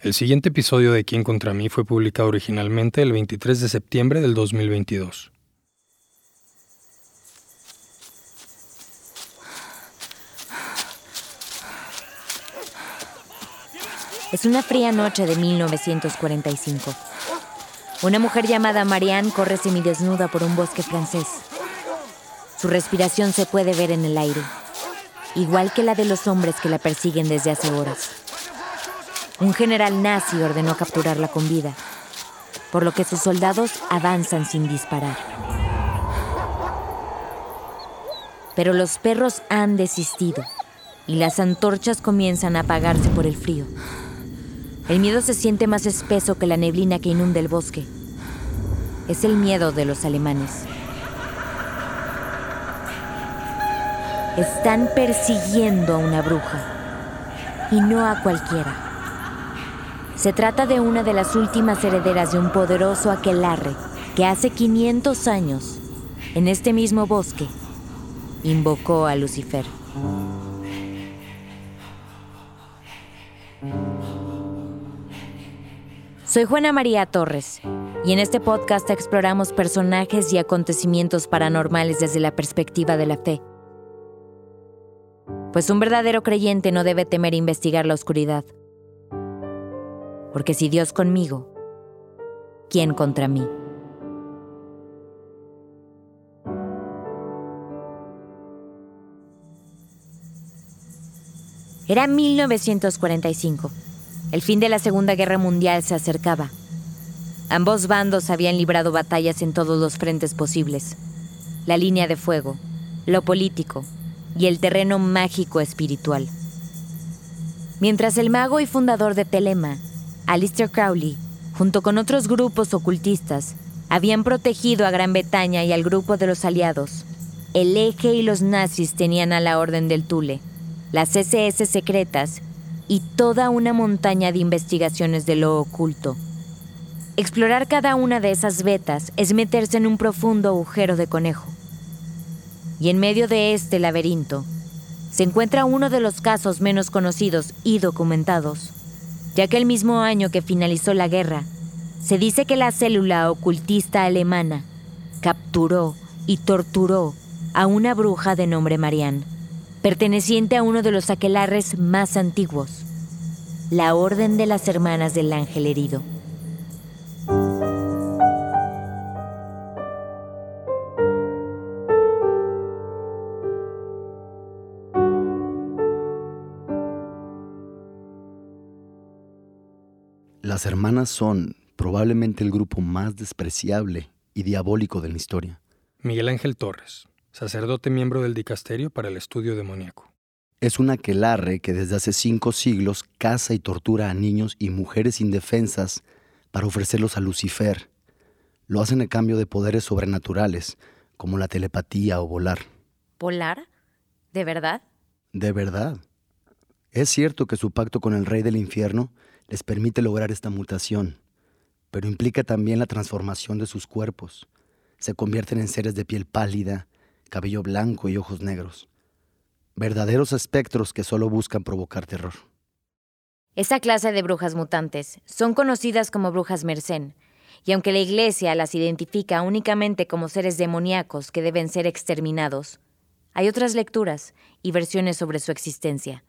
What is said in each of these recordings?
El siguiente episodio de Quién contra mí fue publicado originalmente el 23 de septiembre del 2022. Es una fría noche de 1945. Una mujer llamada Marianne corre semidesnuda por un bosque francés. Su respiración se puede ver en el aire, igual que la de los hombres que la persiguen desde hace horas. Un general nazi ordenó capturarla con vida, por lo que sus soldados avanzan sin disparar. Pero los perros han desistido y las antorchas comienzan a apagarse por el frío. El miedo se siente más espeso que la neblina que inunda el bosque. Es el miedo de los alemanes. Están persiguiendo a una bruja y no a cualquiera. Se trata de una de las últimas herederas de un poderoso aquelarre que hace 500 años, en este mismo bosque, invocó a Lucifer. Soy Juana María Torres y en este podcast exploramos personajes y acontecimientos paranormales desde la perspectiva de la fe. Pues un verdadero creyente no debe temer investigar la oscuridad porque si Dios conmigo, ¿quién contra mí? Era 1945. El fin de la Segunda Guerra Mundial se acercaba. Ambos bandos habían librado batallas en todos los frentes posibles. La línea de fuego, lo político y el terreno mágico espiritual. Mientras el mago y fundador de Telema, Alistair Crowley, junto con otros grupos ocultistas, habían protegido a Gran Bretaña y al grupo de los aliados. El eje y los nazis tenían a la Orden del Tule, las SS secretas y toda una montaña de investigaciones de lo oculto. Explorar cada una de esas vetas es meterse en un profundo agujero de conejo. Y en medio de este laberinto se encuentra uno de los casos menos conocidos y documentados ya que el mismo año que finalizó la guerra, se dice que la célula ocultista alemana capturó y torturó a una bruja de nombre Marianne, perteneciente a uno de los aquelarres más antiguos, la Orden de las Hermanas del Ángel Herido. Las hermanas son probablemente el grupo más despreciable y diabólico de la historia. Miguel Ángel Torres, sacerdote miembro del dicasterio para el estudio demoníaco. Es un aquelarre que desde hace cinco siglos caza y tortura a niños y mujeres indefensas para ofrecerlos a Lucifer. Lo hacen a cambio de poderes sobrenaturales, como la telepatía o volar. ¿Volar? ¿De verdad? De verdad. Es cierto que su pacto con el rey del infierno les permite lograr esta mutación, pero implica también la transformación de sus cuerpos. Se convierten en seres de piel pálida, cabello blanco y ojos negros. Verdaderos espectros que solo buscan provocar terror. Esa clase de brujas mutantes son conocidas como brujas mercén, y aunque la Iglesia las identifica únicamente como seres demoníacos que deben ser exterminados, hay otras lecturas y versiones sobre su existencia.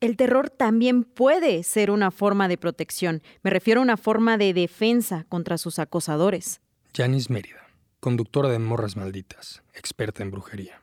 El terror también puede ser una forma de protección. Me refiero a una forma de defensa contra sus acosadores. Janice Mérida, conductora de Morras Malditas, experta en brujería.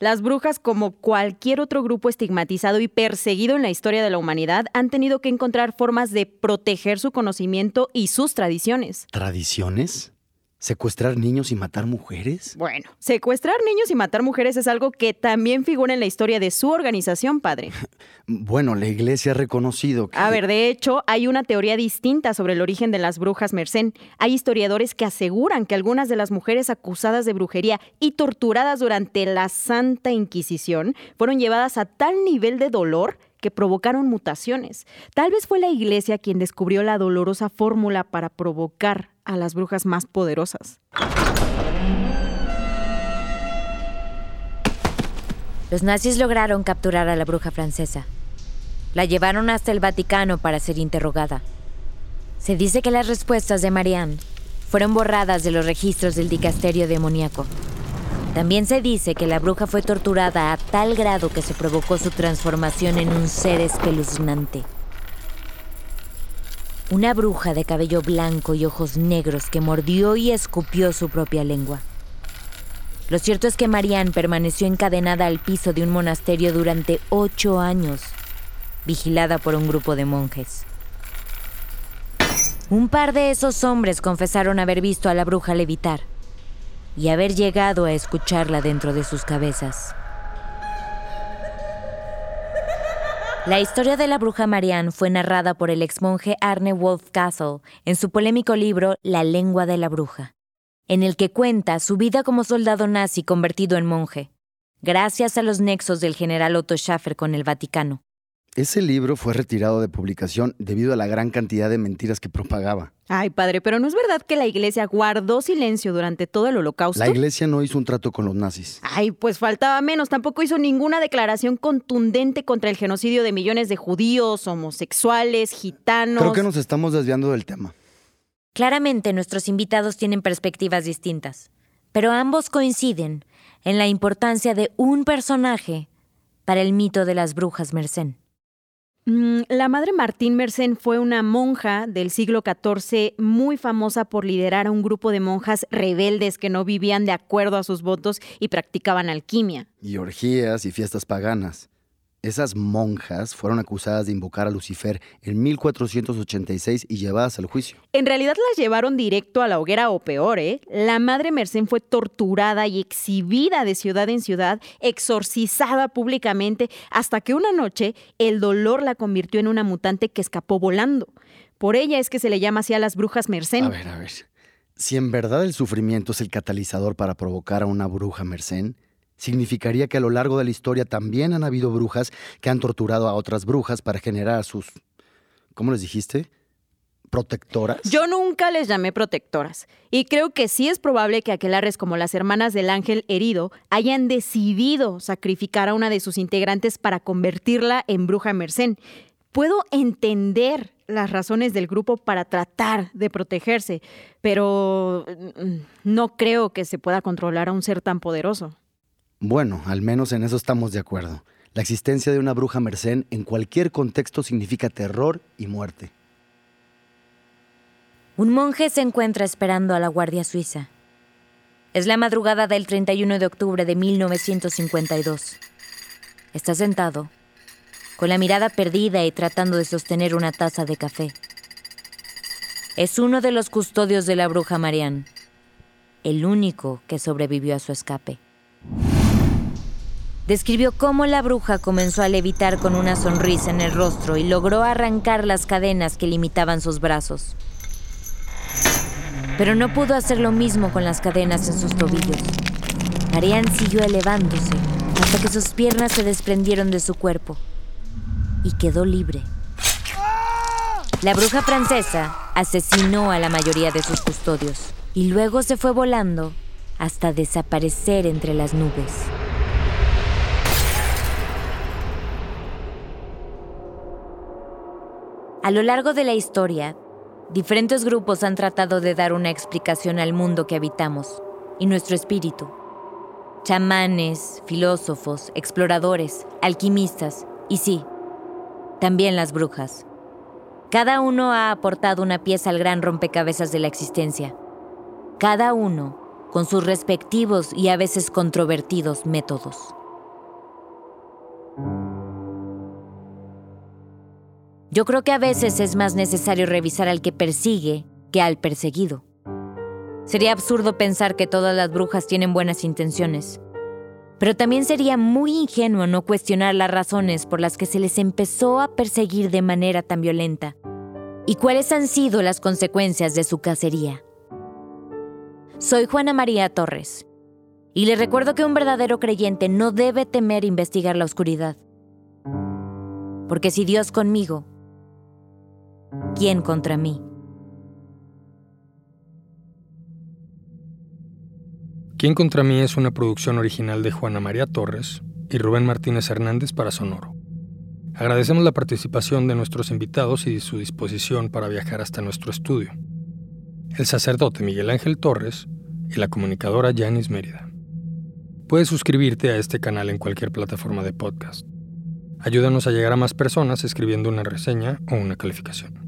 Las brujas, como cualquier otro grupo estigmatizado y perseguido en la historia de la humanidad, han tenido que encontrar formas de proteger su conocimiento y sus tradiciones. ¿Tradiciones? ¿Secuestrar niños y matar mujeres? Bueno, secuestrar niños y matar mujeres es algo que también figura en la historia de su organización, padre. bueno, la iglesia ha reconocido que... A ver, de hecho, hay una teoría distinta sobre el origen de las brujas mercén. Hay historiadores que aseguran que algunas de las mujeres acusadas de brujería y torturadas durante la Santa Inquisición fueron llevadas a tal nivel de dolor que provocaron mutaciones. Tal vez fue la iglesia quien descubrió la dolorosa fórmula para provocar a las brujas más poderosas. Los nazis lograron capturar a la bruja francesa. La llevaron hasta el Vaticano para ser interrogada. Se dice que las respuestas de Marianne fueron borradas de los registros del dicasterio demoníaco. También se dice que la bruja fue torturada a tal grado que se provocó su transformación en un ser espeluznante. Una bruja de cabello blanco y ojos negros que mordió y escupió su propia lengua. Lo cierto es que Marianne permaneció encadenada al piso de un monasterio durante ocho años, vigilada por un grupo de monjes. Un par de esos hombres confesaron haber visto a la bruja levitar y haber llegado a escucharla dentro de sus cabezas. La historia de la bruja Marianne fue narrada por el exmonje Arne Wolfcastle en su polémico libro La lengua de la bruja, en el que cuenta su vida como soldado nazi convertido en monje, gracias a los nexos del general Otto Schaffer con el Vaticano. Ese libro fue retirado de publicación debido a la gran cantidad de mentiras que propagaba. Ay, padre, pero ¿no es verdad que la iglesia guardó silencio durante todo el holocausto? La iglesia no hizo un trato con los nazis. Ay, pues faltaba menos. Tampoco hizo ninguna declaración contundente contra el genocidio de millones de judíos, homosexuales, gitanos. Creo que nos estamos desviando del tema. Claramente nuestros invitados tienen perspectivas distintas, pero ambos coinciden en la importancia de un personaje para el mito de las brujas Mersenne. Mm, la madre Martín Mersenne fue una monja del siglo XIV muy famosa por liderar a un grupo de monjas rebeldes que no vivían de acuerdo a sus votos y practicaban alquimia. Y orgías y fiestas paganas. Esas monjas fueron acusadas de invocar a Lucifer en 1486 y llevadas al juicio. En realidad las llevaron directo a la hoguera o peor, ¿eh? La madre Mersenne fue torturada y exhibida de ciudad en ciudad, exorcizada públicamente, hasta que una noche el dolor la convirtió en una mutante que escapó volando. Por ella es que se le llama así a las brujas Mersenne. A ver, a ver. Si en verdad el sufrimiento es el catalizador para provocar a una bruja Mersenne, significaría que a lo largo de la historia también han habido brujas que han torturado a otras brujas para generar sus, ¿cómo les dijiste? protectoras? Yo nunca les llamé protectoras. Y creo que sí es probable que aquelares como las hermanas del ángel herido hayan decidido sacrificar a una de sus integrantes para convertirla en bruja Mercén. Puedo entender las razones del grupo para tratar de protegerse, pero mm, no creo que se pueda controlar a un ser tan poderoso. Bueno, al menos en eso estamos de acuerdo. La existencia de una bruja mercén en cualquier contexto significa terror y muerte. Un monje se encuentra esperando a la Guardia Suiza. Es la madrugada del 31 de octubre de 1952. Está sentado, con la mirada perdida y tratando de sostener una taza de café. Es uno de los custodios de la bruja Marianne, el único que sobrevivió a su escape describió cómo la bruja comenzó a levitar con una sonrisa en el rostro y logró arrancar las cadenas que limitaban sus brazos. Pero no pudo hacer lo mismo con las cadenas en sus tobillos. Marianne siguió elevándose hasta que sus piernas se desprendieron de su cuerpo y quedó libre. La bruja francesa asesinó a la mayoría de sus custodios y luego se fue volando hasta desaparecer entre las nubes. A lo largo de la historia, diferentes grupos han tratado de dar una explicación al mundo que habitamos y nuestro espíritu. Chamanes, filósofos, exploradores, alquimistas y sí, también las brujas. Cada uno ha aportado una pieza al gran rompecabezas de la existencia. Cada uno con sus respectivos y a veces controvertidos métodos. Yo creo que a veces es más necesario revisar al que persigue que al perseguido. Sería absurdo pensar que todas las brujas tienen buenas intenciones, pero también sería muy ingenuo no cuestionar las razones por las que se les empezó a perseguir de manera tan violenta y cuáles han sido las consecuencias de su cacería. Soy Juana María Torres y les recuerdo que un verdadero creyente no debe temer investigar la oscuridad. Porque si Dios conmigo, ¿Quién contra mí? ¿Quién contra mí es una producción original de Juana María Torres y Rubén Martínez Hernández para Sonoro. Agradecemos la participación de nuestros invitados y su disposición para viajar hasta nuestro estudio. El sacerdote Miguel Ángel Torres y la comunicadora Janis Mérida. Puedes suscribirte a este canal en cualquier plataforma de podcast. Ayúdanos a llegar a más personas escribiendo una reseña o una calificación.